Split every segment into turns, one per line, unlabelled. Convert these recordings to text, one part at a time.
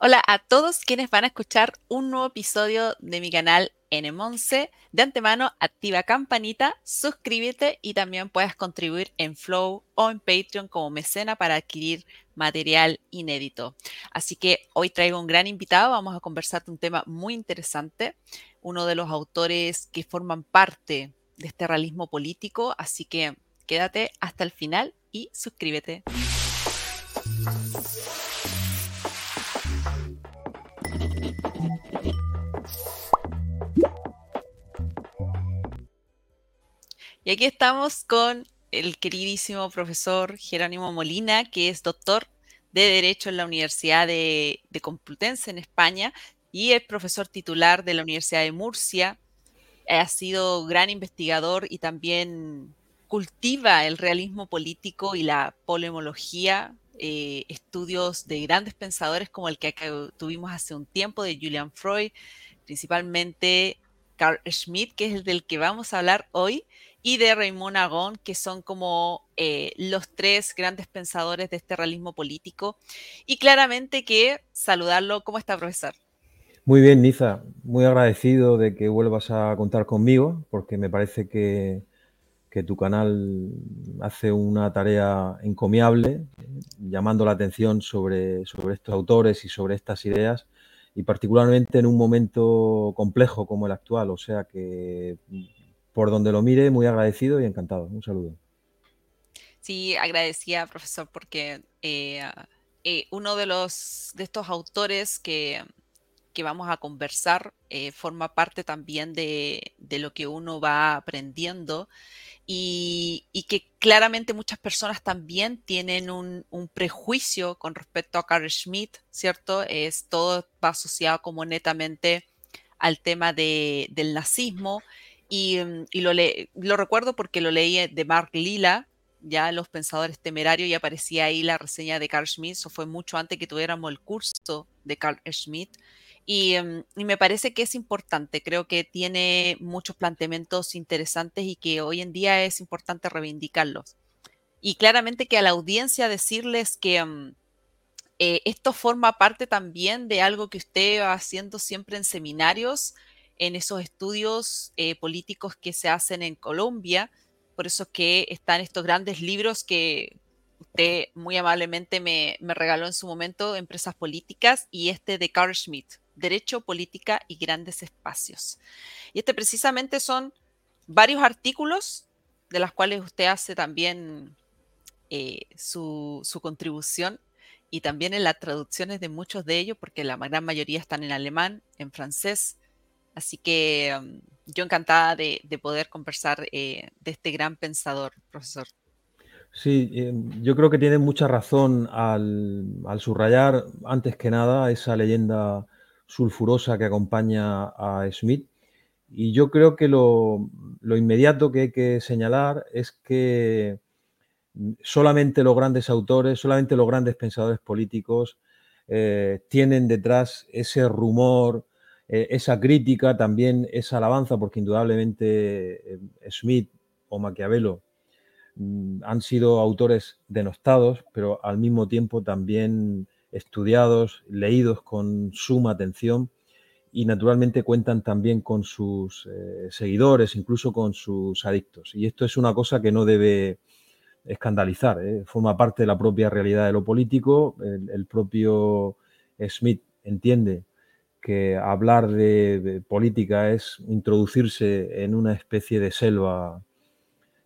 Hola a todos quienes van a escuchar un nuevo episodio de mi canal N11. De antemano, activa campanita, suscríbete y también puedes contribuir en Flow o en Patreon como mecena para adquirir material inédito. Así que hoy traigo un gran invitado, vamos a conversar de un tema muy interesante, uno de los autores que forman parte de este realismo político, así que quédate hasta el final y suscríbete. Y aquí estamos con el queridísimo profesor Jerónimo Molina, que es doctor de Derecho en la Universidad de, Complutense en España y es profesor titular de la Universidad de Murcia. Ha sido gran investigador y también cultiva el realismo político y la polemología, eh, estudios de grandes pensadores como el que tuvimos hace un tiempo de Julian Freud, principalmente Carl Schmitt, que es el del que vamos a hablar hoy, y de Raymond Agon, que son como eh, los tres grandes pensadores de este realismo político. Y claramente que saludarlo. ¿Cómo está, profesor?
Muy bien, Niza. Muy agradecido de que vuelvas a contar conmigo, porque me parece que, que tu canal hace una tarea encomiable, llamando la atención sobre, sobre estos autores y sobre estas ideas, y particularmente en un momento complejo como el actual. O sea que por donde lo mire, muy agradecido y encantado. Un saludo.
Sí, agradecía, profesor, porque eh, eh, uno de los de estos autores que, vamos a conversar eh, forma parte también de, lo que uno va aprendiendo y, que claramente muchas personas también tienen un, prejuicio con respecto a Carl Schmitt, ¿cierto? Es, todo va asociado como netamente al tema del nazismo y, mm, lo, lo recuerdo porque lo leí de Mark Lila, ya Los Pensadores Temerarios, y aparecía ahí la reseña de Carl Schmitt, eso fue mucho antes que tuviéramos el curso de Carl Schmitt. Y, mm, y, me parece que es importante, creo que tiene muchos planteamientos interesantes y que hoy en día es importante reivindicarlos. Y claramente que a la audiencia decirles que mm, eh, esto forma parte también de algo que usted va haciendo siempre en seminarios, en esos estudios eh, políticos que se hacen en Colombia. Por eso es que están estos grandes libros que usted muy amablemente me, regaló en su momento, Empresas Políticas, y este de Carl Schmitt, Derecho, Política y Grandes Espacios. Y este precisamente son varios artículos de los cuales usted hace también eh, su, su contribución y también en las traducciones de muchos de ellos, porque la gran mayoría están en alemán, en francés, Así que um, yo encantada de, poder conversar eh, de este gran pensador, profesor.
Sí, eh, yo creo que tiene mucha razón al, subrayar, antes que nada, esa leyenda sulfurosa que acompaña a Smith. Y yo creo que lo, inmediato que hay que señalar es que solamente los grandes autores, solamente los grandes pensadores políticos eh, tienen detrás ese rumor, eh, esa crítica, también esa alabanza, porque indudablemente eh, Smith o Maquiavelo mm, han sido autores denostados, pero al mismo tiempo también estudiados, leídos con suma atención y naturalmente cuentan también con sus eh, seguidores, incluso con sus adictos. Y esto es una cosa que no debe escandalizar, forma parte de la propia realidad de lo político. el propio Smith entiende que hablar de, política es introducirse en una especie de selva,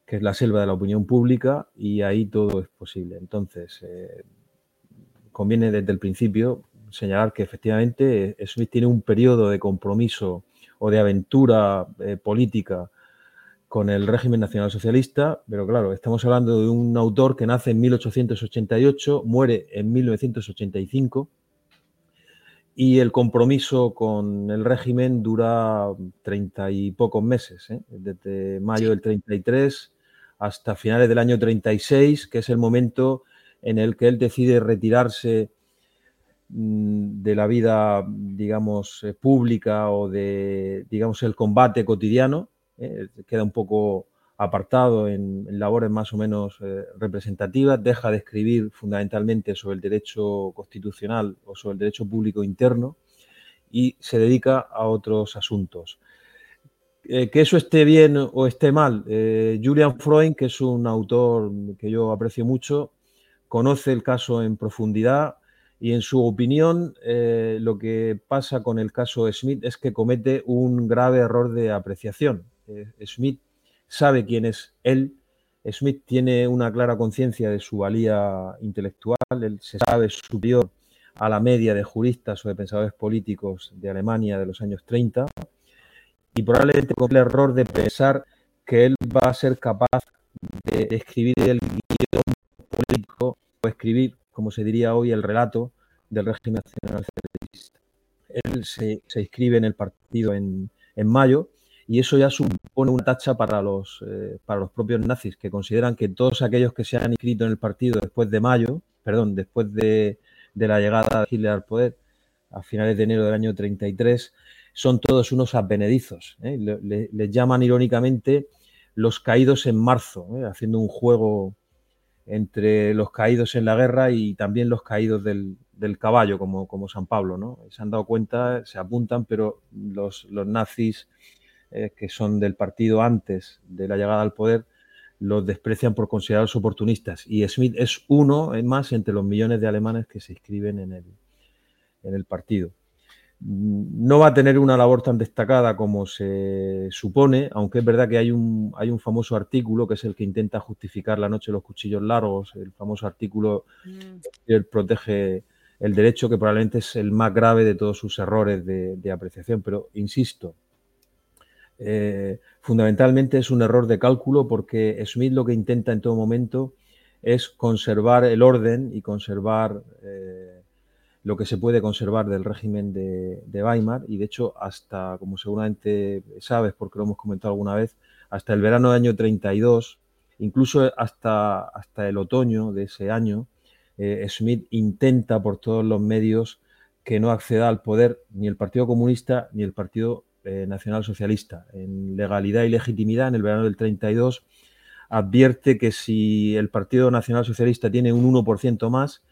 que es la selva de la opinión pública, y ahí todo es posible. Entonces, eh, conviene desde el principio señalar que efectivamente Smith tiene un periodo de compromiso o de aventura eh, política con el régimen nacional socialista, pero claro, estamos hablando de un autor que nace en 1888, muere en 1985 y el compromiso con el régimen dura treinta y pocos meses, ¿eh? desde mayo del 33 hasta finales del año 36, que es el momento en el que él decide retirarse mm, de la vida, digamos, eh, pública o de, digamos, el combate cotidiano. ¿eh? Queda un poco apartado en, labores más o menos eh, representativas, deja de escribir fundamentalmente sobre el derecho constitucional o sobre el derecho público interno y se dedica a otros asuntos. Eh, que eso esté bien o esté mal, eh, Julian Freud, que es un autor que yo aprecio mucho, conoce el caso en profundidad y en su opinión lo que pasa con el caso Smith es que comete un grave error de apreciación. Smith sabe quién es él, Smith tiene una clara conciencia de su valía intelectual, él se sabe superior a la media de juristas o de pensadores políticos de Alemania de los años 30 y probablemente con el error de pensar que él va a ser capaz de escribir el guion político o escribir, como se diría hoy, el relato del régimen nacional. Él se, se, inscribe en el partido en, en, mayo y eso ya supone una tacha para los, eh, para los propios nazis, que consideran que todos aquellos que se han inscrito en el partido después de mayo, perdón, después de, de la llegada de Hitler al poder a finales de enero del año 33, son todos unos advenedizos. ¿eh? Les llaman irónicamente los caídos en marzo, ¿eh? haciendo un juego entre los caídos en la guerra y también los caídos del, caballo, como, como, San Pablo. ¿no? Se han dado cuenta, se apuntan, pero los, los nazis eh, que son del partido antes de la llegada al poder los desprecian por considerarlos oportunistas. Y Smith es uno más entre los millones de alemanes que se inscriben en el, en el partido. No va a tener una labor tan destacada como se supone, aunque es verdad que hay un, hay un famoso artículo que es el que intenta justificar la noche de los cuchillos largos, el famoso artículo mm. que protege el derecho, que probablemente es el más grave de todos sus errores de apreciación. Pero, insisto, eh, fundamentalmente es un error de cálculo porque Smith lo que intenta en todo momento es conservar el orden y conservar eh, lo que se puede conservar del régimen de, Weimar. Y de hecho hasta, como seguramente sabes porque lo hemos comentado alguna vez, hasta el verano del año 32, incluso hasta, hasta el otoño de ese año, eh, Smith intenta por todos los medios que no acceda al poder ni el Partido Comunista ni el Partido eh, nacional Socialista. En legalidad y legitimidad, en el verano del 32, advierte que si el Partido Nacional Socialista tiene un 1% más,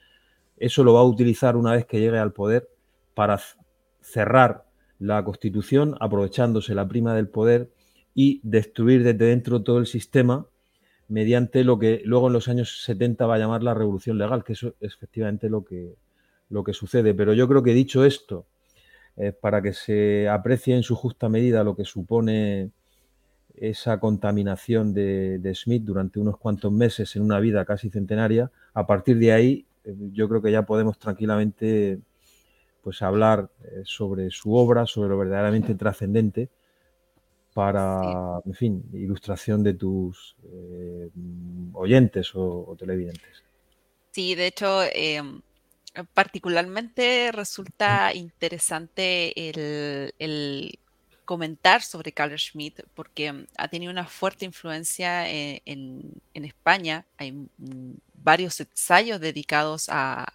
eso lo va a utilizar una vez que llegue al poder para cerrar la Constitución, aprovechándose la prima del poder y destruir desde dentro todo el sistema mediante lo que luego en los años 70 va a llamar la revolución legal, que eso es efectivamente lo que, lo que sucede. Pero yo creo que dicho esto, eh, para que se aprecie en su justa medida lo que supone esa contaminación de, Smith durante unos cuantos meses en una vida casi centenaria, a partir de ahí eh, yo creo que ya podemos tranquilamente pues hablar eh, sobre su obra, sobre lo verdaderamente trascendente para, en fin, ilustración de tus oyentes o, televidentes.
Sí, de hecho, em, eh, particularmente resulta interesante el, comentar sobre Carl Schmitt porque ha tenido una fuerte influencia eh, en, España. Hay varios ensayos dedicados a,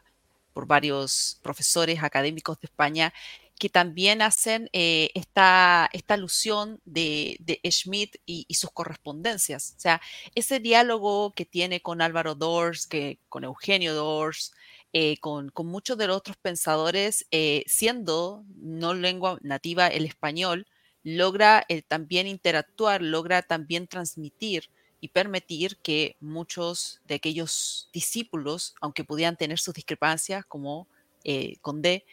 por varios profesores académicos de España que también hacen eh, esta, esta, alusión de, de Schmidt y, sus correspondencias. O sea, ese diálogo que tiene con Álvaro Dors, que, con Eugenio Dors, eh, con, muchos de los otros pensadores, eh, siendo no lengua nativa el español, logra eh, también interactuar, logra también transmitir y permitir que muchos de aquellos discípulos, aunque pudieran tener sus discrepancias, como con D,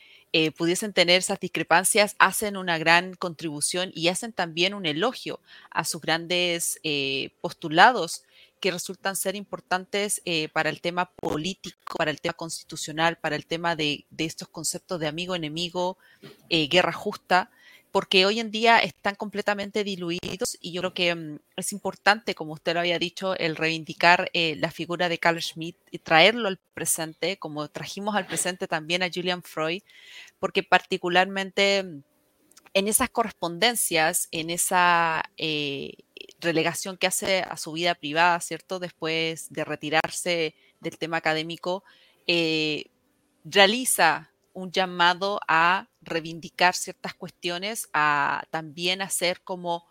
pudiesen tener esas discrepancias, hacen una gran contribución y hacen también un elogio a sus grandes postulados que resultan ser importantes eh, para el tema político, para el tema constitucional, para el tema de, estos conceptos de amigo-enemigo, eh, guerra justa, porque hoy en día están completamente diluidos y yo creo que mm, es importante, como usted lo había dicho, el reivindicar eh, la figura de Carl Schmitt y traerlo al presente, como trajimos al presente también a Julian Freud, porque particularmente mm, en esas correspondencias, en esa relegación que hace a su vida privada, ¿cierto? Después de retirarse del tema académico, eh, realiza un llamado a reivindicar ciertas cuestiones, a también hacer como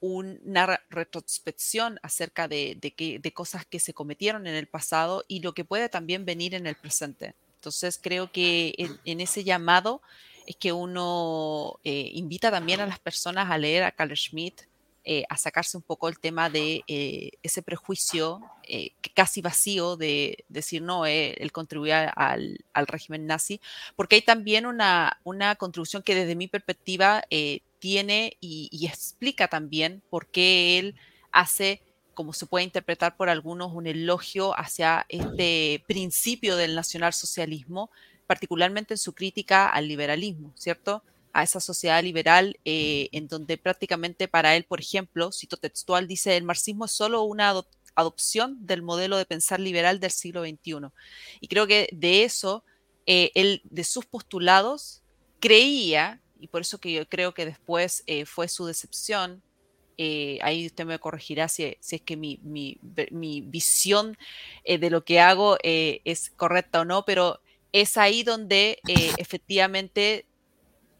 una retrospección acerca de, de, cosas que se cometieron en el pasado y lo que puede también venir en el presente. Entonces creo que en, ese llamado es que uno eh, invita también a las personas a leer a Carl Schmitt, eh, a sacarse un poco el tema de eh, ese prejuicio eh, casi vacío de decir, no, él contribuía al, régimen nazi, porque hay también una, una contribución que desde mi perspectiva tiene y, explica también por qué él hace como se puede interpretar por algunos, un elogio hacia este principio del nacionalsocialismo, particularmente en su crítica al liberalismo, ¿cierto? A esa sociedad liberal eh, en donde prácticamente para él, por ejemplo, cito textual, dice, el marxismo es solo una adopción del modelo de pensar liberal del siglo XXI. Y creo que de eso, eh, él, de sus postulados, creía, y por eso que yo creo que después eh, fue su decepción, ahí usted me corregirá si, si es que mi, mi, mi visión de lo que hago es correcta o no, pero es ahí donde efectivamente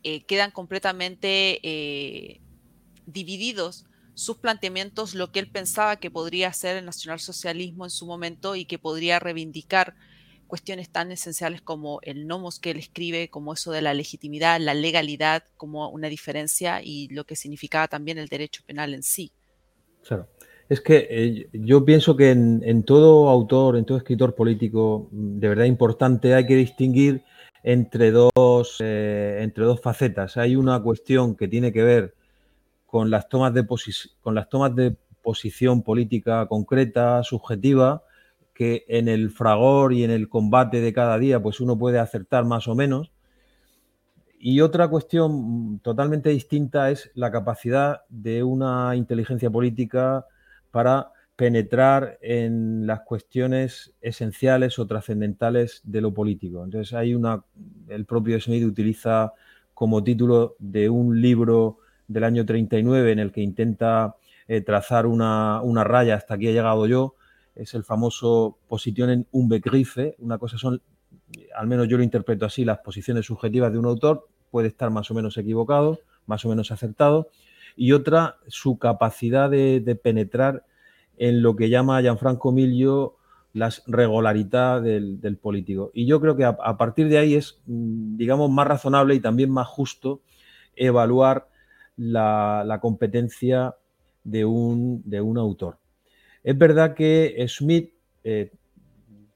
eh, quedan completamente eh, divididos sus planteamientos, lo que él pensaba que podría ser el nacionalsocialismo en su momento y que podría reivindicar cuestiones tan esenciales como el nomos que él escribe, como eso de la legitimidad, la legalidad, como una diferencia y lo que significaba también el derecho penal en sí.
Claro. Es que eh, yo pienso que en, todo autor, en todo escritor político, de verdad importante, hay que distinguir entre dos, eh, entre dos facetas. Hay una cuestión que tiene que ver con las tomas de, con las tomas de posición política concreta, subjetiva, que en el fragor y en el combate de cada día, pues uno puede acertar más o menos. Y otra cuestión totalmente distinta es la capacidad de una inteligencia política para penetrar en las cuestiones esenciales o trascendentales de lo político. Entonces hay una, el propio Smith utiliza como título de un libro del año 39 en el que intenta eh, trazar una, raya hasta aquí he llegado yo, es el famoso posición un begrife, una cosa son, al menos yo lo interpreto así, las posiciones subjetivas de un autor, puede estar más o menos equivocado, más o menos acertado, y otra, su capacidad de penetrar en lo que llama Gianfranco Miglio las regularidad del, político. Y yo creo que a, partir de ahí es, mm, digamos, más razonable y también más justo evaluar la, competencia de un, autor. Es verdad que Smith, eh,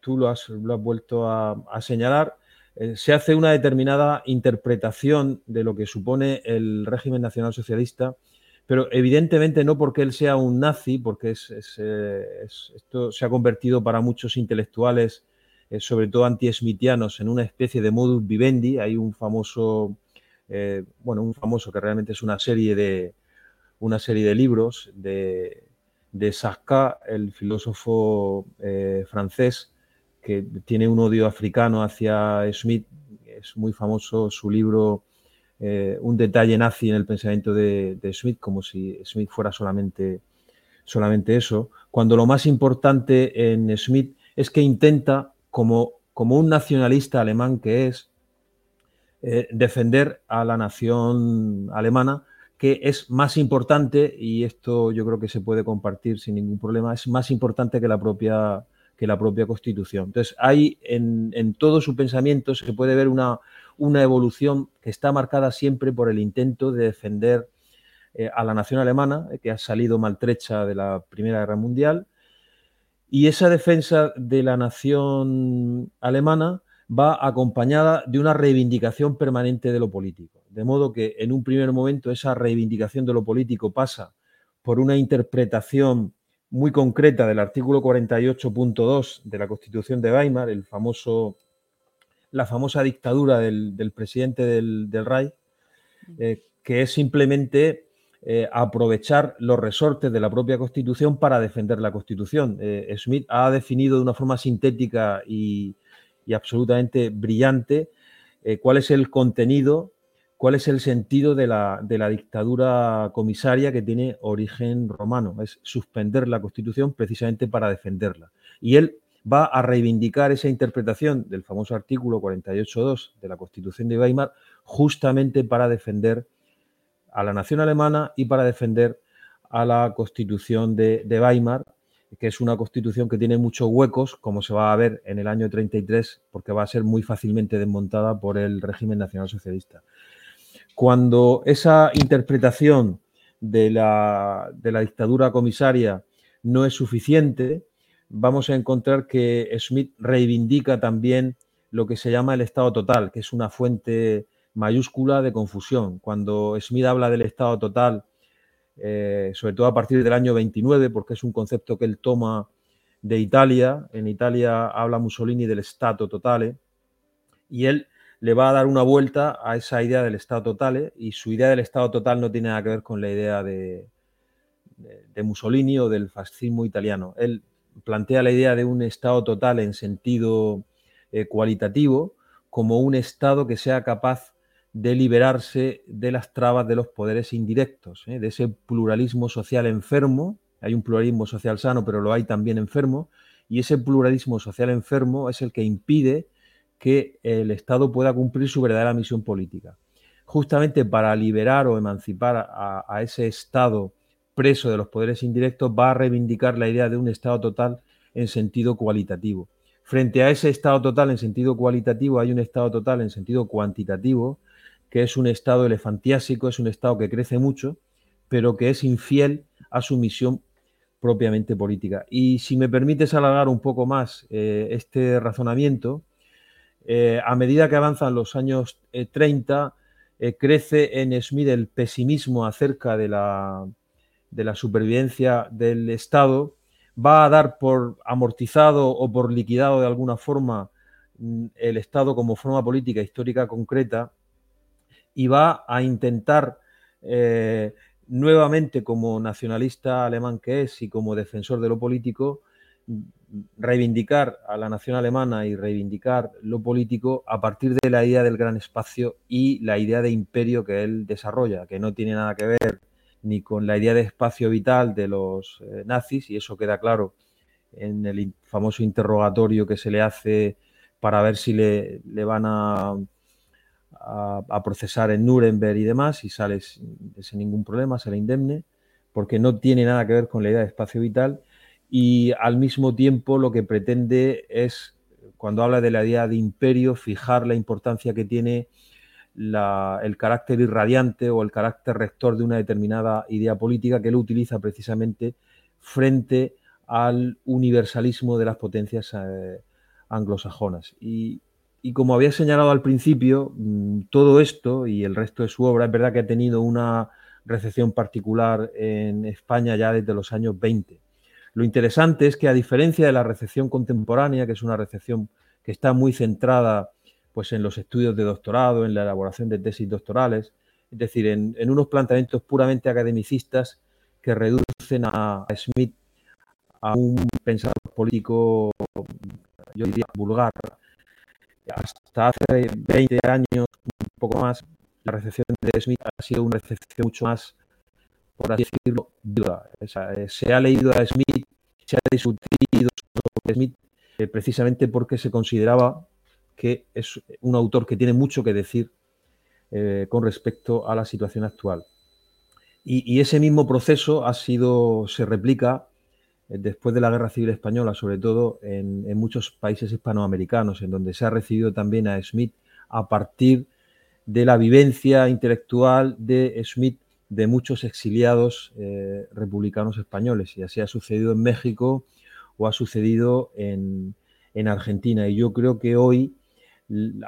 tú lo has, lo has, vuelto a, señalar, eh, se hace una determinada interpretación de lo que supone el régimen nacional socialista pero evidentemente no porque él sea un nazi, porque eh, esto se ha convertido para muchos intelectuales, eh, sobre todo anti-smitianos, en una especie de modus vivendi. Hay un famoso, eh, bueno, un famoso que realmente es una serie de, una serie de libros de, de el filósofo francés, que tiene un odio africano hacia Smith. Es muy famoso su libro eh, un detalle nazi en el pensamiento de, Smith, como si Smith fuera solamente, solamente eso, cuando lo más importante en Smith es que intenta, como, como un nacionalista alemán que es, eh, defender a la nación alemana, que es más importante, y esto yo creo que se puede compartir sin ningún problema, es más importante que la propia, que la propia Constitución. Entonces, hay en, en todo su pensamiento se puede ver una, una evolución que está marcada siempre por el intento de defender eh, a la nación alemana, eh, que ha salido maltrecha de la Primera Guerra Mundial, y esa defensa de la nación alemana va acompañada de una reivindicación permanente de lo político. De modo que en un primer momento esa reivindicación de lo político pasa por una interpretación muy concreta del artículo 48.2 de la Constitución de Weimar, el famoso la famosa dictadura del, presidente del, del RAI, eh, que es simplemente eh, aprovechar los resortes de la propia Constitución para defender la Constitución. Eh, Smith ha definido de una forma sintética y, absolutamente brillante cuál es el contenido, cuál es el sentido de la, de la, dictadura comisaria que tiene origen romano. Es suspender la Constitución precisamente para defenderla. Y él va a reivindicar esa interpretación del famoso artículo 48.2 de la Constitución de Weimar justamente para defender a la nación alemana y para defender a la constitución de, Weimar, que es una constitución que tiene muchos huecos, como se va a ver en el año 33, porque va a ser muy fácilmente desmontada por el régimen nacionalsocialista. Cuando esa interpretación de la, de la dictadura comisaria no es suficiente, vamos a encontrar que Smith reivindica también lo que se llama el Estado total, que es una fuente mayúscula de confusión. Cuando Smith habla del Estado total, eh, sobre todo a partir del año 29, porque es un concepto que él toma de Italia, en Italia habla Mussolini del Estado totale, y él le va a dar una vuelta a esa idea del Estado total, y su idea del Estado total no tiene nada que ver con la idea de, de Mussolini o del fascismo italiano. Él plantea la idea de un Estado total en sentido eh, cualitativo como un Estado que sea capaz de liberarse de las trabas de los poderes indirectos, ¿eh? de ese pluralismo social enfermo. Hay un pluralismo social sano, pero lo hay también enfermo, y ese pluralismo social enfermo es el que impide que el Estado pueda cumplir su verdadera misión política. Justamente para liberar o emancipar a, a ese Estado preso de los poderes indirectos, va a reivindicar la idea de un Estado total en sentido cualitativo. Frente a ese Estado total en sentido cualitativo hay un Estado total en sentido cuantitativo, que es un Estado elefantiásico, es un Estado que crece mucho, pero que es infiel a su misión propiamente política. Y si me permites alargar un poco más eh, este razonamiento, eh, a medida que avanzan los años 30, eh, crece en Smith el pesimismo acerca de la, de la supervivencia del Estado, va a dar por amortizado o por liquidado de alguna forma mm, el Estado como forma política histórica concreta y va a intentar eh, nuevamente como nacionalista alemán que es y como defensor de lo político, mm, reivindicar a la nación alemana y reivindicar lo político a partir de la idea del gran espacio y la idea de imperio que él desarrolla, que no tiene nada que ver ni con la idea de espacio vital de los eh, nazis, y eso queda claro en el famoso interrogatorio que se le hace para ver si le, van a, a, procesar en Nuremberg y demás, y sale sin ningún problema, sale indemne, porque no tiene nada que ver con la idea de espacio vital, y al mismo tiempo lo que pretende es, cuando habla de la idea de imperio, fijar la importancia que tiene el carácter irradiante o el carácter rector de una determinada idea política que él utiliza precisamente frente al universalismo de las potencias eh, anglosajonas. Y, como había señalado al principio, mm, todo esto y el resto de su obra es verdad que ha tenido una recepción particular en España ya desde los años 20. Lo interesante es que a diferencia de la recepción contemporánea, que es una recepción que está muy centrada pues en los estudios de doctorado, en la elaboración de tesis doctorales, es decir, en, unos planteamientos puramente academicistas que reducen a, Smith a un pensador político, yo diría, vulgar. Hasta hace 20 años, un poco más, la recepción de Smith ha sido una recepción mucho más, por así decirlo, dura. Eh, se ha leído a Smith, se ha discutido sobre Smith eh, precisamente porque se consideraba que es un autor que tiene mucho que decir eh, con respecto a la situación actual. Y, ese mismo proceso ha sido, se replica eh, después de la Guerra Civil Española, sobre todo en, muchos países hispanoamericanos, en donde se ha recibido también a Smith a partir de la vivencia intelectual de Smith de muchos exiliados eh, republicanos españoles. Y así ha sucedido en México o ha sucedido en, en Argentina. Y yo creo que hoy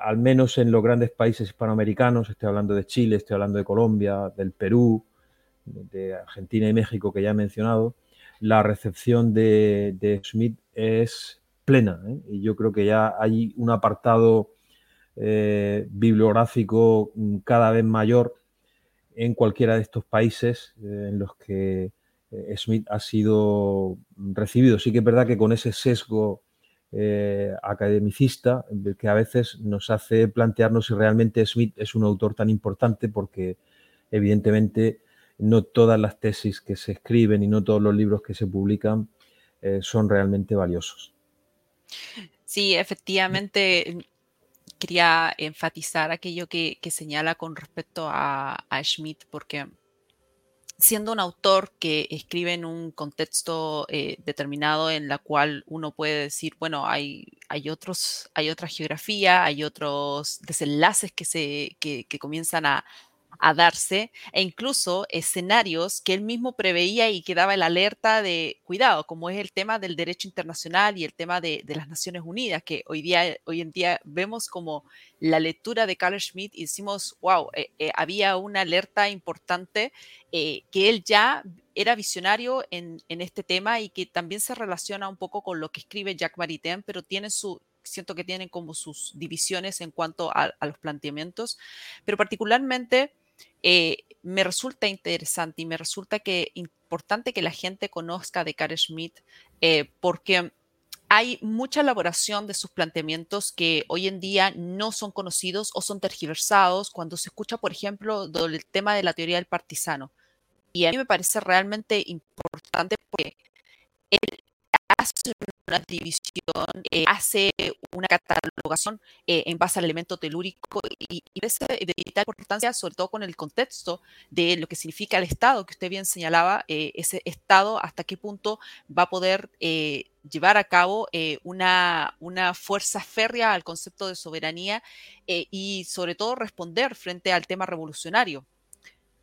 al menos en los grandes países hispanoamericanos, estoy hablando de Chile, estoy hablando de Colombia, del Perú, de Argentina y México que ya he mencionado, la recepción de, Smith es plena. ¿eh? Y yo creo que ya hay un apartado eh, bibliográfico cada vez mayor en cualquiera de estos países eh, en los que Smith ha sido recibido. Sí que es verdad que con ese sesgo eh, academicista que a veces nos hace plantearnos si realmente Smith es un autor tan importante porque evidentemente no todas las tesis que se escriben y no todos los libros que se publican eh, son realmente valiosos.
Sí, efectivamente quería enfatizar aquello que, señala con respecto a, Schmidt porque siendo un autor que escribe en un contexto eh, determinado en la cual uno puede decir, bueno, hay, hay, otros, hay otra geografía, hay otros desenlaces que, se, que comienzan a, a darse e incluso escenarios que él mismo preveía y que daba el alerta de cuidado, como es el tema del derecho internacional y el tema de, las Naciones Unidas, que hoy, día, hoy en día vemos como la lectura de Carl Schmitt y decimos, wow, eh, eh, había una alerta importante eh, que él ya era visionario en, este tema y que también se relaciona un poco con lo que escribe Jacques Maritain, pero tiene su, siento que tienen como sus divisiones en cuanto a, a los planteamientos, pero particularmente eh, me resulta interesante y me resulta que importante que la gente conozca de Carl Schmitt eh, porque hay mucha elaboración de sus planteamientos que hoy en día no son conocidos o son tergiversados cuando se escucha, por ejemplo, el tema de la teoría del partisano. Y a mí me parece realmente importante porque él hace una división, eh, hace una catalogación eh, en base al elemento telúrico y, y de, de vital importancia, sobre todo con el contexto de lo que significa el Estado, que usted bien señalaba, eh, ese Estado, hasta qué punto va a poder llevar a cabo una, una, fuerza férrea al concepto de soberanía y sobre todo responder frente al tema revolucionario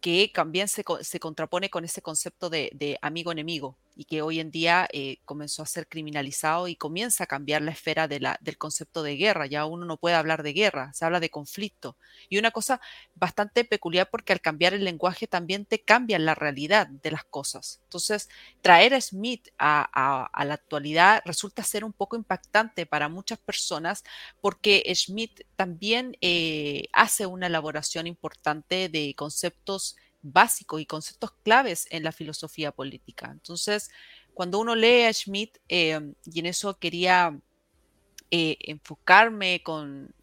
que también se, se contrapone con ese concepto de, de amigo-enemigo y que hoy en día eh, comenzó a ser criminalizado y comienza a cambiar la esfera del concepto de guerra. Ya uno no puede hablar de guerra, se habla de conflicto. Y una cosa bastante peculiar porque al cambiar el lenguaje también te cambia la realidad de las cosas. Entonces, traer a Smith a, a, la actualidad resulta ser un poco impactante para muchas personas porque Smith también eh, hace una elaboración importante de conceptos básicos y conceptos claves en la filosofía política. Entonces, cuando uno lee a Schmidt, eh, y en eso quería eh, enfocarme con,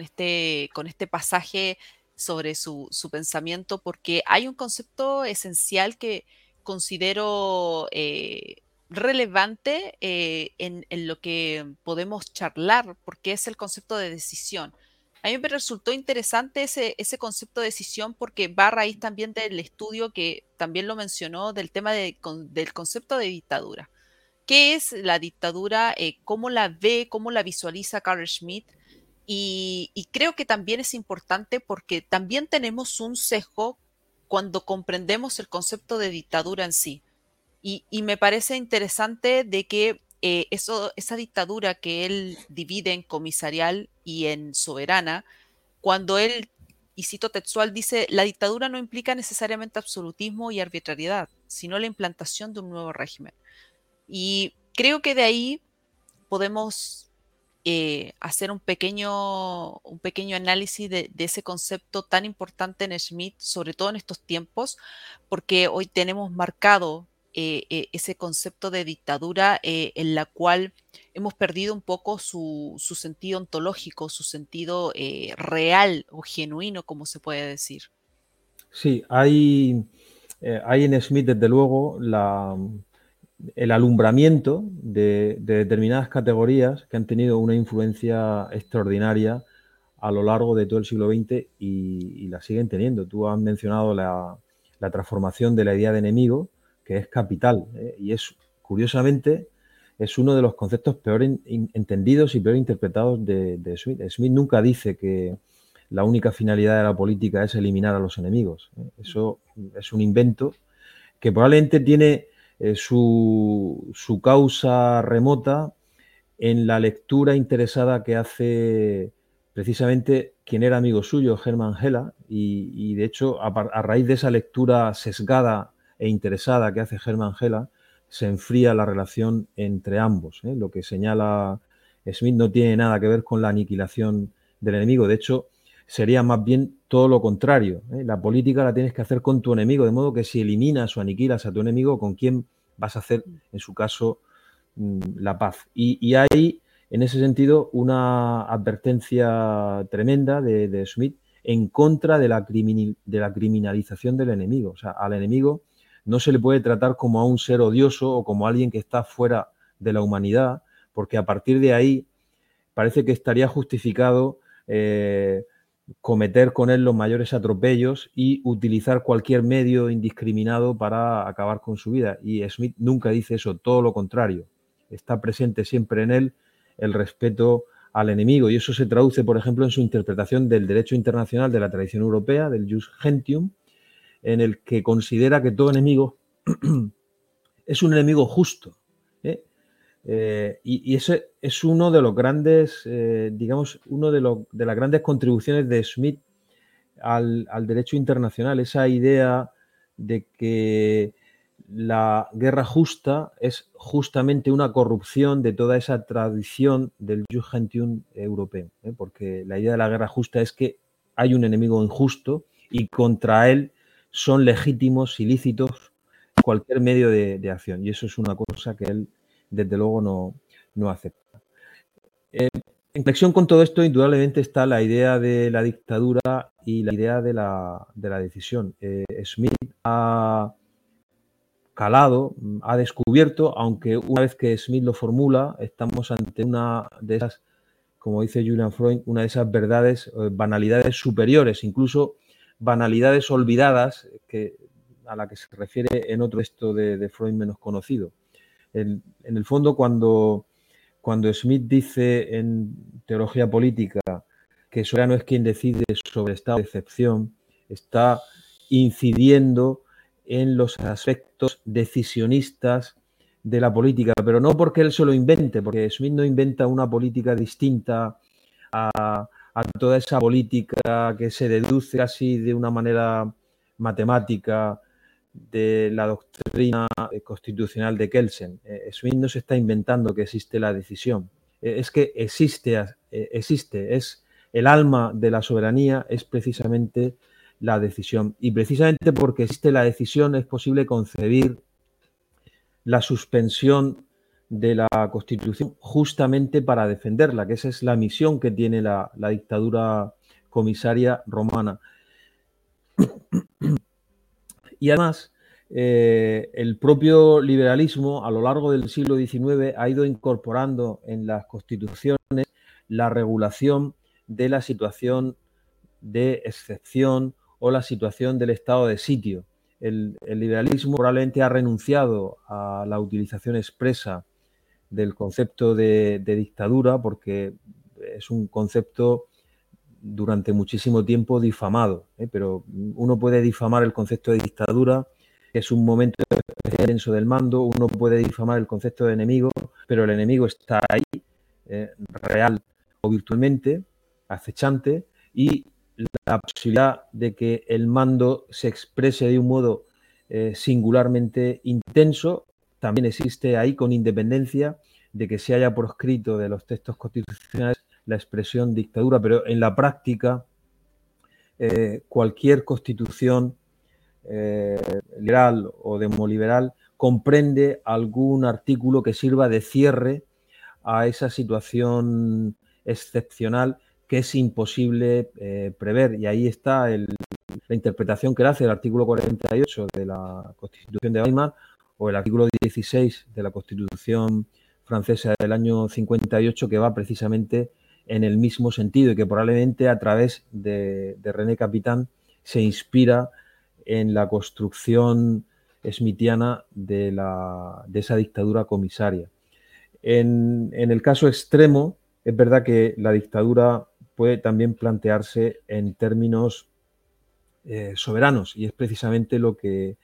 este, con este pasaje sobre su, pensamiento, porque hay un concepto esencial que considero eh, relevante en, en, lo que podemos charlar, porque es el concepto de decisión. A mí me resultó interesante ese, ese concepto de decisión porque va a raíz también del estudio que también lo mencionó del tema del concepto de dictadura. ¿Qué es la dictadura? Eh, ¿Cómo la ve? ¿Cómo la visualiza Carl Schmitt? Y, creo que también es importante porque también tenemos un sesgo cuando comprendemos el concepto de dictadura en sí. Y, y me parece interesante de que eh, esa dictadura que él divide en comisarial y en soberana, cuando él, y cito textual, dice, la dictadura no implica necesariamente absolutismo y arbitrariedad, sino la implantación de un nuevo régimen. Y creo que de ahí podemos eh, hacer un pequeño, un pequeño análisis de, de, ese concepto tan importante en Schmidt, sobre todo en estos tiempos, porque hoy tenemos marcado eh, eh, ese concepto de dictadura eh, en la cual hemos perdido un poco su, sentido ontológico, su sentido real o genuino, como se puede decir.
Sí, hay, hay en Smith, desde luego, el alumbramiento de, determinadas categorías que han tenido una influencia extraordinaria a lo largo de todo el siglo XX y, la siguen teniendo. Tú has mencionado la, la, transformación de la idea de enemigo, que es capital. ¿eh? Y es, curiosamente, es uno de los conceptos peor entendidos y peor interpretados de, Smith. Smith nunca dice que la única finalidad de la política es eliminar a los enemigos. ¿eh? Eso es un invento que probablemente tiene eh, su, causa remota en la lectura interesada que hace precisamente quien era amigo suyo, Germán Gela, y, de hecho a, raíz de esa lectura sesgada e interesada que hace Germán Gela, se enfría la relación entre ambos. ¿eh? Lo que señala Smith no tiene nada que ver con la aniquilación del enemigo. De hecho, sería más bien todo lo contrario. ¿eh? La política la tienes que hacer con tu enemigo, de modo que si eliminas o aniquilas a tu enemigo, ¿con quién vas a hacer, en su caso, mm, la paz? Y, hay, en ese sentido, una advertencia tremenda de, de Smith en contra de la, de la criminalización del enemigo. O sea, al enemigo no se le puede tratar como a un ser odioso o como a alguien que está fuera de la humanidad, porque a partir de ahí parece que estaría justificado eh, cometer con él los mayores atropellos y utilizar cualquier medio indiscriminado para acabar con su vida. Y Smith nunca dice eso, todo lo contrario. Está presente siempre en él el respeto al enemigo y eso se traduce, por ejemplo, en su interpretación del derecho internacional de la tradición europea, del jus gentium, en el que considera que todo enemigo es un enemigo justo. ¿eh? Eh, y, ese es uno de los grandes, eh, digamos, uno de, de, las grandes contribuciones de Smith al, derecho internacional, esa idea de que la guerra justa es justamente una corrupción de toda esa tradición del Jus Gentium europeo, porque la idea de la guerra justa es que hay un enemigo injusto y contra él son legítimos, ilícitos, cualquier medio de, acción. Y eso es una cosa que él, desde luego, no, no acepta. Eh, en conexión con todo esto, indudablemente está la idea de la dictadura y la idea de la, decisión. Eh, Smith ha calado, ha descubierto, aunque una vez que Smith lo formula, estamos ante una de esas, como dice Julian Freud, una de esas verdades, eh, banalidades superiores, incluso banalidades olvidadas que, a la que se refiere en otro texto de, Freud menos conocido. En, el fondo, cuando, cuando Smith dice en teología política que no es quien decide sobre estado de excepción, está incidiendo en los aspectos decisionistas de la política, pero no porque él se lo invente, porque Smith no inventa una política distinta a, a toda esa política que se deduce casi de una manera matemática de la doctrina constitucional de Kelsen. Eh, Smith no se está inventando que existe la decisión, eh, es que existe, eh, existe, es el alma de la soberanía, es precisamente la decisión. Y precisamente porque existe la decisión es posible concebir la suspensión de la Constitución justamente para defenderla, que esa es la misión que tiene la, dictadura comisaria romana. Y además, eh, el propio liberalismo a lo largo del siglo XIX ha ido incorporando en las constituciones la regulación de la situación de excepción o la situación del estado de sitio. El, el liberalismo probablemente ha renunciado a la utilización expresa del concepto de, dictadura porque es un concepto durante muchísimo tiempo difamado, ¿eh? pero uno puede difamar el concepto de dictadura, que es un momento denso del mando, uno puede difamar el concepto de enemigo, pero el enemigo está ahí, eh, real o virtualmente, acechante, y la posibilidad de que el mando se exprese de un modo eh, singularmente intenso también existe ahí con independencia de que se haya proscrito de los textos constitucionales la expresión dictadura, pero en la práctica eh, cualquier constitución eh, liberal o demoliberal comprende algún artículo que sirva de cierre a esa situación excepcional que es imposible eh, prever. Y ahí está la interpretación que hace el artículo 48 de la Constitución de Weimar o el artículo 16 de la Constitución francesa del año 58 que va precisamente en el mismo sentido y que probablemente a través de, René Capitán se inspira en la construcción smithiana de, la, de esa dictadura comisaria. En, el caso extremo, es verdad que la dictadura puede también plantearse en términos eh, soberanos y es precisamente lo que,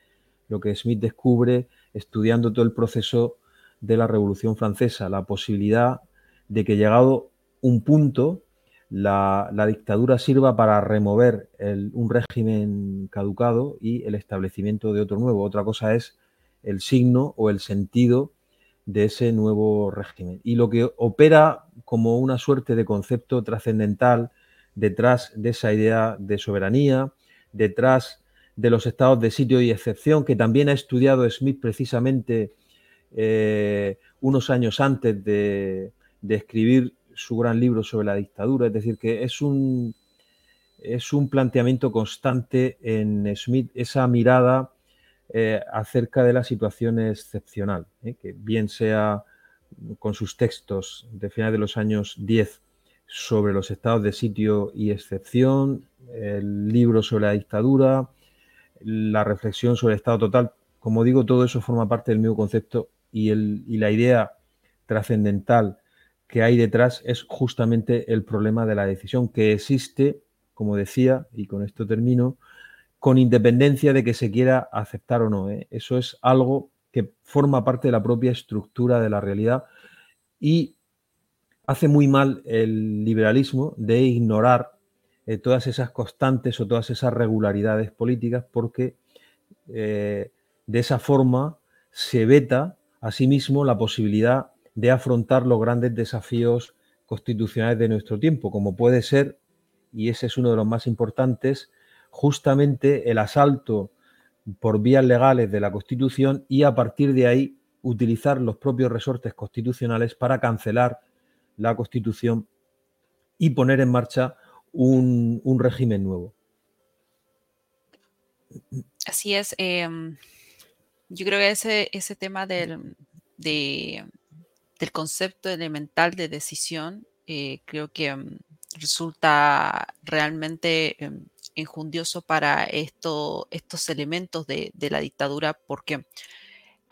lo que Smith descubre estudiando todo el proceso de la Revolución Francesa, la posibilidad de que llegado un punto la, dictadura sirva para remover un régimen caducado y el establecimiento de otro nuevo. Otra cosa es el signo o el sentido de ese nuevo régimen. Y lo que opera como una suerte de concepto trascendental detrás de esa idea de soberanía, detrás de los estados de sitio y excepción, que también ha estudiado Smith precisamente eh, unos años antes de, escribir su gran libro sobre la dictadura. Es decir, que es un, es un planteamiento constante en Smith, esa mirada eh, acerca de la situación excepcional, ¿eh? que bien sea con sus textos de finales de los años 10 sobre los estados de sitio y excepción, el libro sobre la dictadura, la reflexión sobre el estado total. Como digo, todo eso forma parte del mismo concepto y, el, y la idea trascendental que hay detrás es justamente el problema de la decisión que existe, como decía, y con esto termino, con independencia de que se quiera aceptar o no. ¿eh? Eso es algo que forma parte de la propia estructura de la realidad y hace muy mal el liberalismo de ignorar eh, todas esas constantes o todas esas regularidades políticas porque eh, de esa forma se veta a sí mismo la posibilidad de afrontar los grandes desafíos constitucionales de nuestro tiempo, como puede ser, y ese es uno de los más importantes, justamente el asalto por vías legales de la Constitución y a partir de ahí utilizar los propios resortes constitucionales para cancelar la Constitución y poner en marcha un, régimen nuevo.
Así es. Em, yo creo que ese, ese tema del, de, del concepto elemental de decisión, eh, creo que em, resulta realmente em, injundioso para esto, estos elementos de, la dictadura porque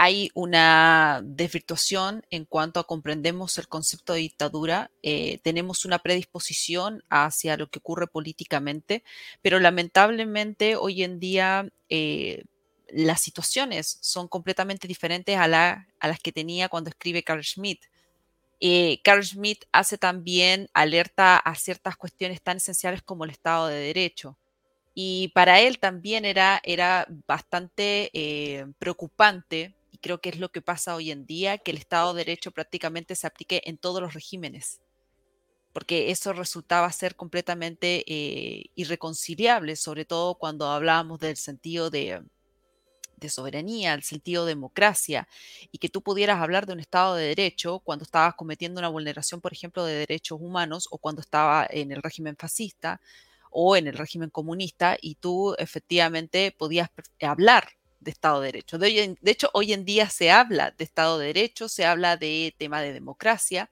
hay una desvirtuación en cuanto a comprendemos el concepto de dictadura, eh, tenemos una predisposición hacia lo que ocurre políticamente, pero lamentablemente hoy en día eh, las situaciones son completamente diferentes a, las que tenía cuando escribe Carl Schmitt. Eh, Carl Schmitt hace también alerta a ciertas cuestiones tan esenciales como el Estado de Derecho. Y para él también era, era bastante eh, preocupante, y creo que es lo que pasa hoy en día, que el Estado de Derecho prácticamente se aplique en todos los regímenes, porque eso resultaba ser completamente eh, irreconciliable, sobre todo cuando hablábamos del sentido de, de soberanía, el sentido de democracia, y que tú pudieras hablar de un Estado de Derecho cuando estabas cometiendo una vulneración, por ejemplo, de derechos humanos o cuando estaba en el régimen fascista o en el régimen comunista y tú efectivamente podías hablar de Estado de Derecho. De, hecho, hoy en día se habla de Estado de Derecho, se habla de tema de democracia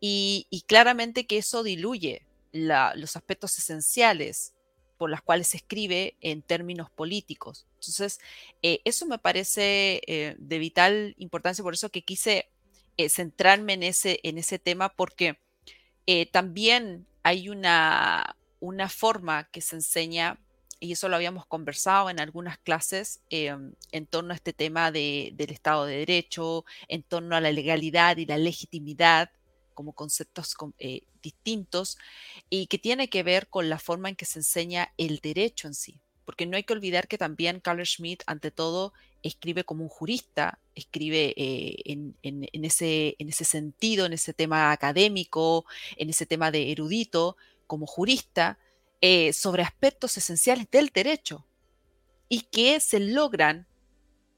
y, claramente que eso diluye los aspectos esenciales por las cuales se escribe en términos políticos. Entonces, eh, eso me parece eh, de vital importancia, por eso que quise eh, centrarme en ese, en ese tema, porque también hay una, una forma que se enseña, y eso lo habíamos conversado en algunas clases, em, en torno a este tema del Estado de Derecho, en torno a la legalidad y la legitimidad como conceptos distintos y que tiene que ver con la forma en que se enseña el derecho en sí. Porque no hay que olvidar que también Carl Schmitt, ante todo, escribe como un jurista, escribe eh, en, ese, en ese sentido, en ese tema académico, en ese tema de erudito, como jurista, eh, sobre aspectos esenciales del derecho y que se logran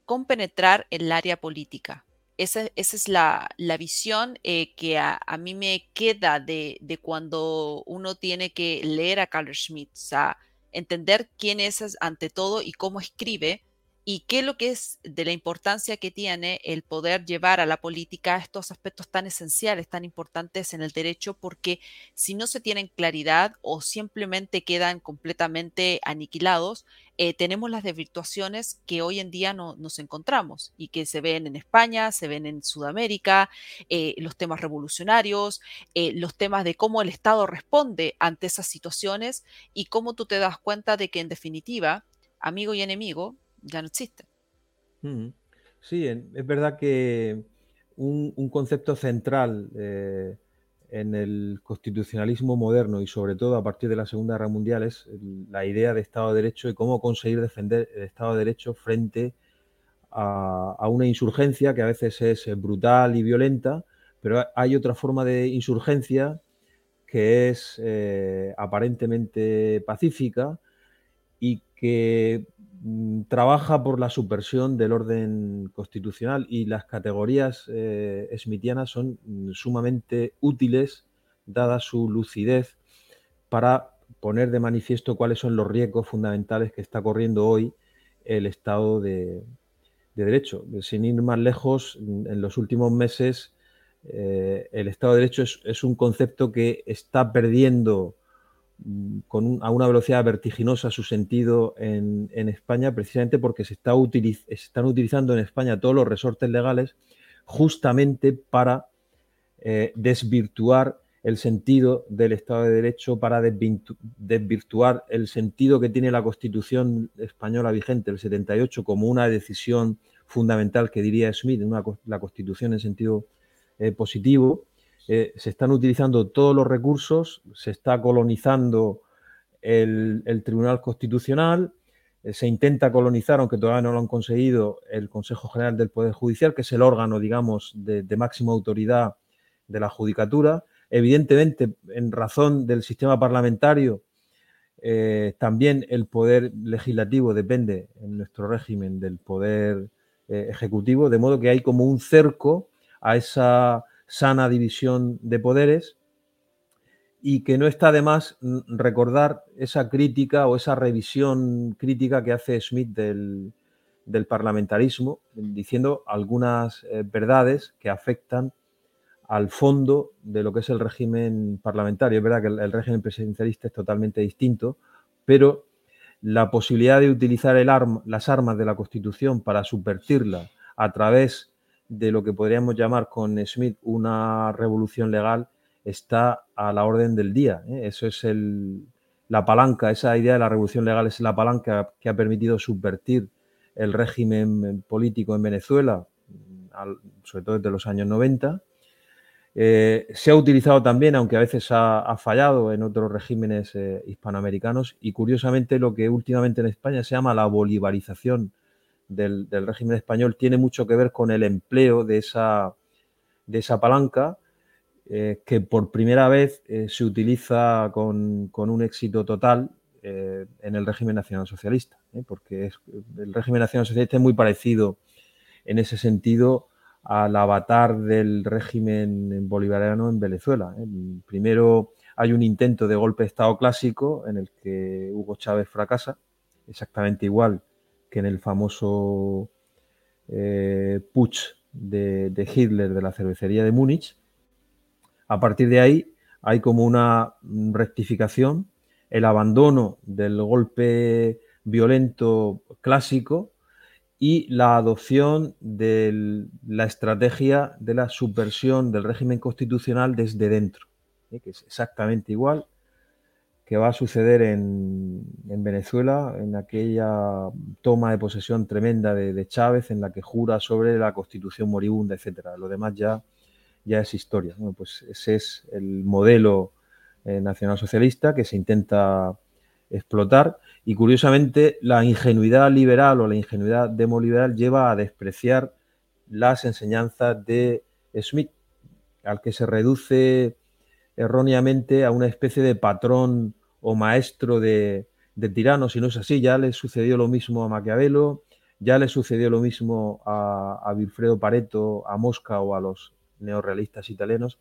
compenetrar en el área política. Esa, es la, visión eh, que a, mí me queda de, cuando uno tiene que leer a Carl Schmitt, o sea, entender quién es ante todo y cómo escribe y qué es lo que es de la importancia que tiene el poder llevar a la política estos aspectos tan esenciales, tan importantes en el derecho, porque si no se tienen claridad o simplemente quedan completamente aniquilados, eh, tenemos las desvirtuaciones que hoy en día no, nos encontramos y que se ven en España, se ven en Sudamérica, eh, los temas revolucionarios, eh, los temas de cómo el Estado responde ante esas situaciones y cómo tú te das cuenta de que en definitiva, amigo y enemigo, ya no existe.
Sí, es verdad que un, concepto central eh, en el constitucionalismo moderno y sobre todo a partir de la Segunda Guerra Mundial es la idea de Estado de Derecho y cómo conseguir defender el Estado de Derecho frente a, una insurgencia que a veces es brutal y violenta, pero hay otra forma de insurgencia que es eh, aparentemente pacífica que Mm, trabaja por la subversión del orden constitucional y las categorías eh, smithianas son mm, sumamente útiles, dada su lucidez, para poner de manifiesto cuáles son los riesgos fundamentales que está corriendo hoy el Estado de, Derecho. Sin ir más lejos, mm, en los últimos meses eh, el Estado de Derecho es, un concepto que está perdiendo con a una velocidad vertiginosa su sentido en, España, precisamente porque se, está están utilizando en España todos los resortes legales justamente para eh, desvirtuar el sentido del Estado de Derecho, para desvirtuar el sentido que tiene la Constitución española vigente, el 78, como una decisión fundamental que diría Smith, una, la Constitución en sentido eh, positivo. Eh, se están utilizando todos los recursos, se está colonizando el, Tribunal Constitucional, eh, se intenta colonizar, aunque todavía no lo han conseguido, el Consejo General del Poder Judicial, que es el órgano, digamos, de, máxima autoridad de la judicatura. Evidentemente, en razón del sistema parlamentario, también el poder legislativo depende en nuestro régimen del poder ejecutivo, de modo que hay como un cerco a esa sana división de poderes y que no está de más recordar esa crítica o esa revisión crítica que hace Smith del, parlamentarismo, diciendo algunas eh, verdades que afectan al fondo de lo que es el régimen parlamentario. Es verdad que el, régimen presidencialista es totalmente distinto, pero la posibilidad de utilizar el las armas de la Constitución para subvertirla a través de lo que podríamos llamar con Smith una revolución legal está a la orden del día. ¿eh? Eso es el, la palanca, esa idea de la revolución legal es la palanca que ha permitido subvertir el régimen político en Venezuela, sobre todo desde los años 90. Eh, se ha utilizado también, aunque a veces ha, fallado en otros regímenes eh, hispanoamericanos, y curiosamente lo que últimamente en España se llama la bolivarización del, régimen español tiene mucho que ver con el empleo de esa, de esa palanca eh, que por primera vez eh, se utiliza con, un éxito total eh, en el régimen nacional socialista, porque el régimen nacional socialista es muy parecido en ese sentido al avatar del régimen bolivariano en Venezuela. Primero hay un intento de golpe de Estado clásico en el que Hugo Chávez fracasa, exactamente igual que en el famoso eh, putsch de, Hitler de la cervecería de Múnich. A partir de ahí hay como una rectificación, el abandono del golpe violento clásico y la adopción de la estrategia de la subversión del régimen constitucional desde dentro, ¿eh? que es exactamente igual que va a suceder en, Venezuela, en aquella toma de posesión tremenda de, Chávez, en la que jura sobre la constitución moribunda, etcétera. Lo demás ya, ya es historia. pues ese es el modelo eh, nacionalsocialista que se intenta explotar y curiosamente la ingenuidad liberal o la ingenuidad demoliberal lleva a despreciar las enseñanzas de Smith, al que se reduce erróneamente a una especie de patrón o maestro de, tiranos, si no es así, ya le sucedió lo mismo a Maquiavelo, ya le sucedió lo mismo a, a Wilfredo Pareto, a Mosca o a los neorrealistas italianos,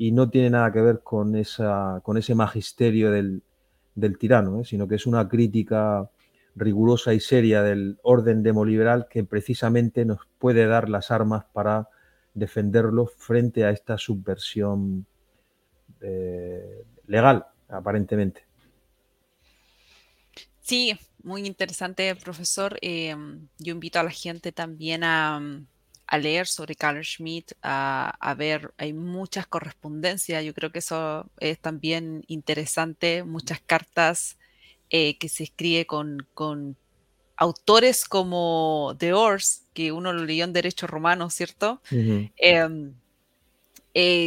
y no tiene nada que ver con, esa, con ese magisterio del, tirano, ¿eh? sino que es una crítica rigurosa y seria del orden demoliberal que precisamente nos puede dar las armas para defenderlo frente a esta subversión eh, legal, aparentemente.
Sí, muy interesante, profesor. Em, yo invito a la gente también a, leer sobre Carl Schmitt, a, ver, hay muchas correspondencias, yo creo que eso es también interesante, muchas cartas eh, que se escribe con, autores como De Ors, que uno lo leyó en Derecho Romano, ¿cierto? Eh,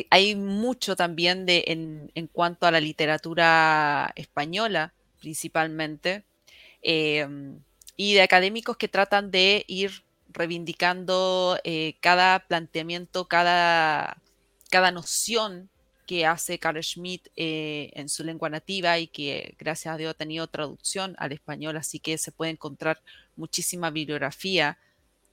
hay mucho también de, en, cuanto a la literatura española, principalmente, em, y de académicos que tratan de ir reivindicando eh, cada planteamiento, cada, cada noción que hace Carl Schmitt eh, en su lengua nativa y que gracias a Dios ha tenido traducción al español, así que se puede encontrar muchísima bibliografía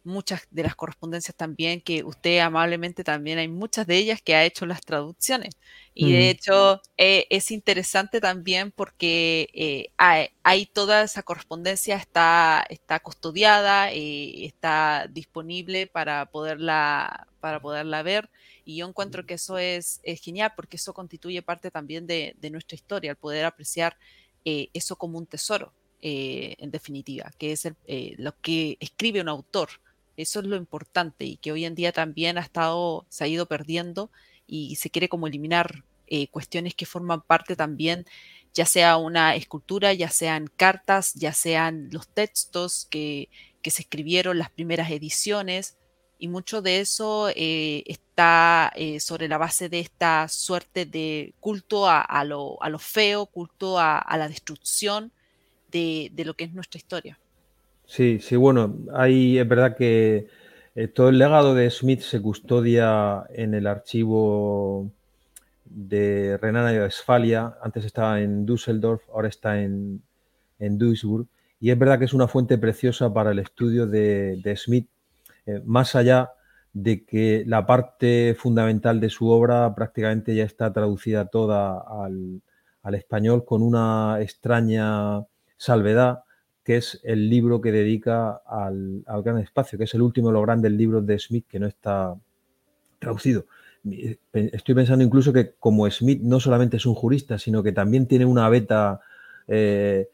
muchas de las correspondencias también que usted amablemente también hay muchas de ellas que ha hecho las traducciones. Y de hecho eh, es interesante también porque eh, hay, toda esa correspondencia está, está custodiada, y eh, está disponible para poderla, para poderla ver Y yo encuentro que eso es, genial porque eso constituye parte también de, nuestra historia, el poder apreciar eh, eso como un tesoro, en definitiva, que es lo que escribe un autor. Eso es lo importante y que hoy en día también ha estado, se ha ido perdiendo y se quiere como eliminar cuestiones que forman parte también ya sea una escultura, ya sean cartas, ya sean los textos que, se escribieron, las primeras ediciones, y mucho de eso eh, está eh, sobre la base de esta suerte de culto a, lo, feo, culto a, la destrucción de, lo que es nuestra historia.
Sí, sí, bueno, ahí es verdad que eh, todo el legado de Smith se custodia en el archivo de Renana y Westfalia, antes estaba en Düsseldorf, ahora está en, en Duisburg, y es verdad que es una fuente preciosa para el estudio de, Smith, eh, más allá de que la parte fundamental de su obra prácticamente ya está traducida toda al, español con una extraña salvedad, que es el libro que dedica al, al, gran espacio, que es el último de los grandes libros de Smith que no está traducido. Estoy pensando incluso que como Smith no solamente es un jurista, sino que también tiene una beta eh,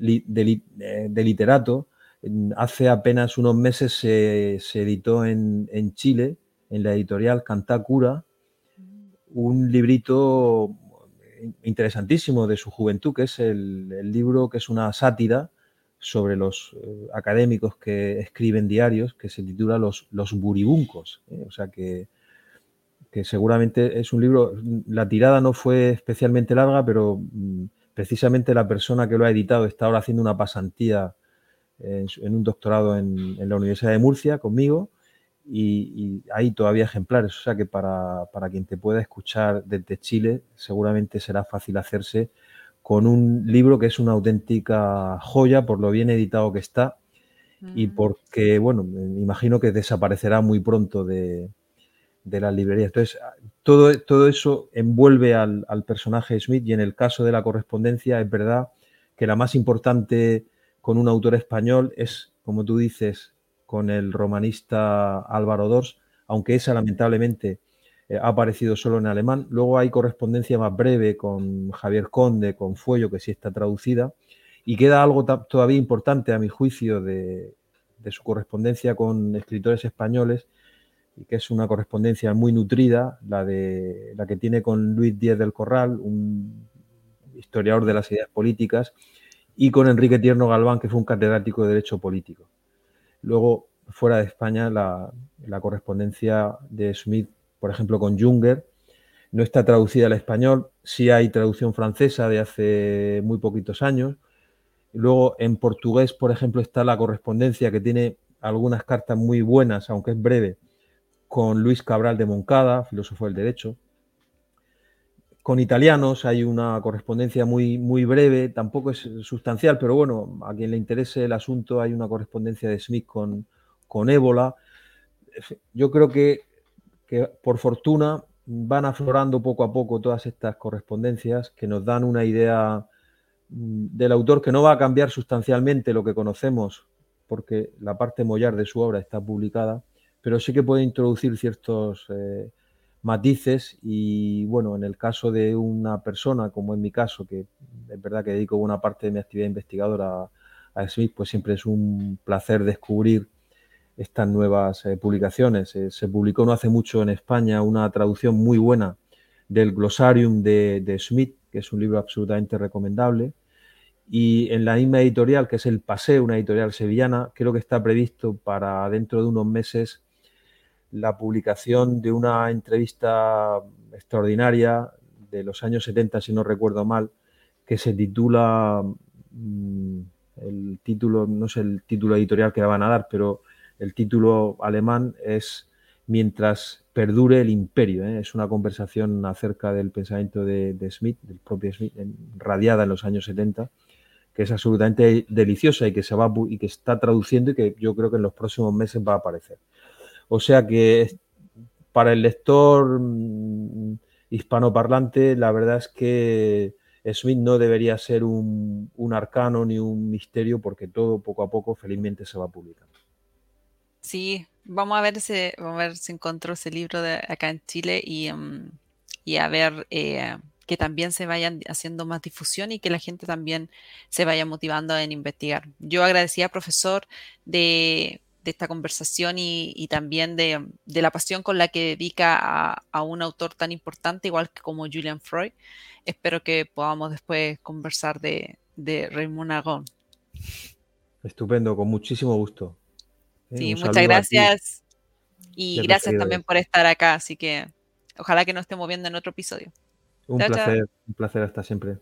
eh, de, literato. Hace apenas unos meses se, editó en, Chile, en la editorial Cantacura, un librito interesantísimo de su juventud, que es el, libro que es una sátira sobre los académicos que escriben diarios, que se titula Los, los Buribuncos. O sea que que seguramente es un libro, la tirada no fue especialmente larga, pero mm, precisamente la persona que lo ha editado está ahora haciendo una pasantía en, un doctorado en, la Universidad de Murcia conmigo y, hay todavía ejemplares, o sea que para, quien te pueda escuchar desde Chile seguramente será fácil hacerse con un libro que es una auténtica joya por lo bien editado que está y mm. porque, bueno, me imagino que desaparecerá muy pronto de, de las librerías. Entonces, todo, todo eso envuelve al, personaje Smith y en el caso de la correspondencia es verdad que la más importante con un autor español es, como tú dices, con el romanista Álvaro Dors, aunque esa lamentablemente eh, ha aparecido solo en alemán. Luego hay correspondencia más breve con Javier Conde, con Fuello, que sí está traducida. Y queda algo todavía importante, a mi juicio, de, su correspondencia con escritores españoles, y que es una correspondencia muy nutrida, la, de, la que tiene con Luis Díez del Corral, un historiador de las ideas políticas, y con Enrique Tierno Galván, que fue un catedrático de Derecho Político. Luego, fuera de España, la, correspondencia de Smith, por ejemplo, con Junger, no está traducida al español, sí hay traducción francesa de hace muy poquitos años. Luego, en portugués, por ejemplo, está la correspondencia que tiene algunas cartas muy buenas, aunque es breve, con Luis Cabral de Moncada, filósofo del derecho. Con italianos hay una correspondencia muy, muy breve, tampoco es sustancial, pero bueno, a quien le interese el asunto hay una correspondencia de Smith con, con ébola. Yo creo que, que por fortuna van aflorando poco a poco todas estas correspondencias que nos dan una idea mm, del autor que no va a cambiar sustancialmente lo que conocemos, porque la parte mollar de su obra está publicada, pero sí que puede introducir ciertos eh, matices y bueno, en el caso de una persona, como en mi caso, que es verdad que dedico buena parte de mi actividad investigadora a, Smith, pues siempre es un placer descubrir estas nuevas eh, publicaciones. Eh, se publicó no hace mucho en España una traducción muy buena del Glossarium de, de Smith, que es un libro absolutamente recomendable. Y en la misma editorial, que es El Paseo, una editorial sevillana, creo que está previsto para dentro de unos meses la publicación de una entrevista extraordinaria de los años 70, si no recuerdo mal, que se titula, mm, el título, no sé el título editorial que la van a dar, pero el título alemán es Mientras perdure el imperio. ¿eh? Es una conversación acerca del pensamiento de, Smith, del propio Smith, radiada en los años 70, que es absolutamente deliciosa y que se va y que está traduciendo y que yo creo que en los próximos meses va a aparecer. O sea que para el lector mm, hispanoparlante, la verdad es que Smith no debería ser un, arcano ni un misterio porque todo poco a poco felizmente se va publicando.
Sí, vamos a ver si, vamos a ver si encontró ese libro de acá en Chile y, mm, y a ver eh, que también se vayan haciendo más difusión y que la gente también se vaya motivando en investigar. Yo agradecía, profesor, de, esta conversación y, también de, la pasión con la que dedica a, un autor tan importante, igual que como Julian Freud. Espero que podamos después conversar de, de Raymond Agon.
Estupendo, con muchísimo gusto.
¿Eh? Sí, muchas gracias. Y gracias también por estar acá. Así que ojalá que nos estemos viendo en otro episodio.
Un placer, un placer hasta siempre.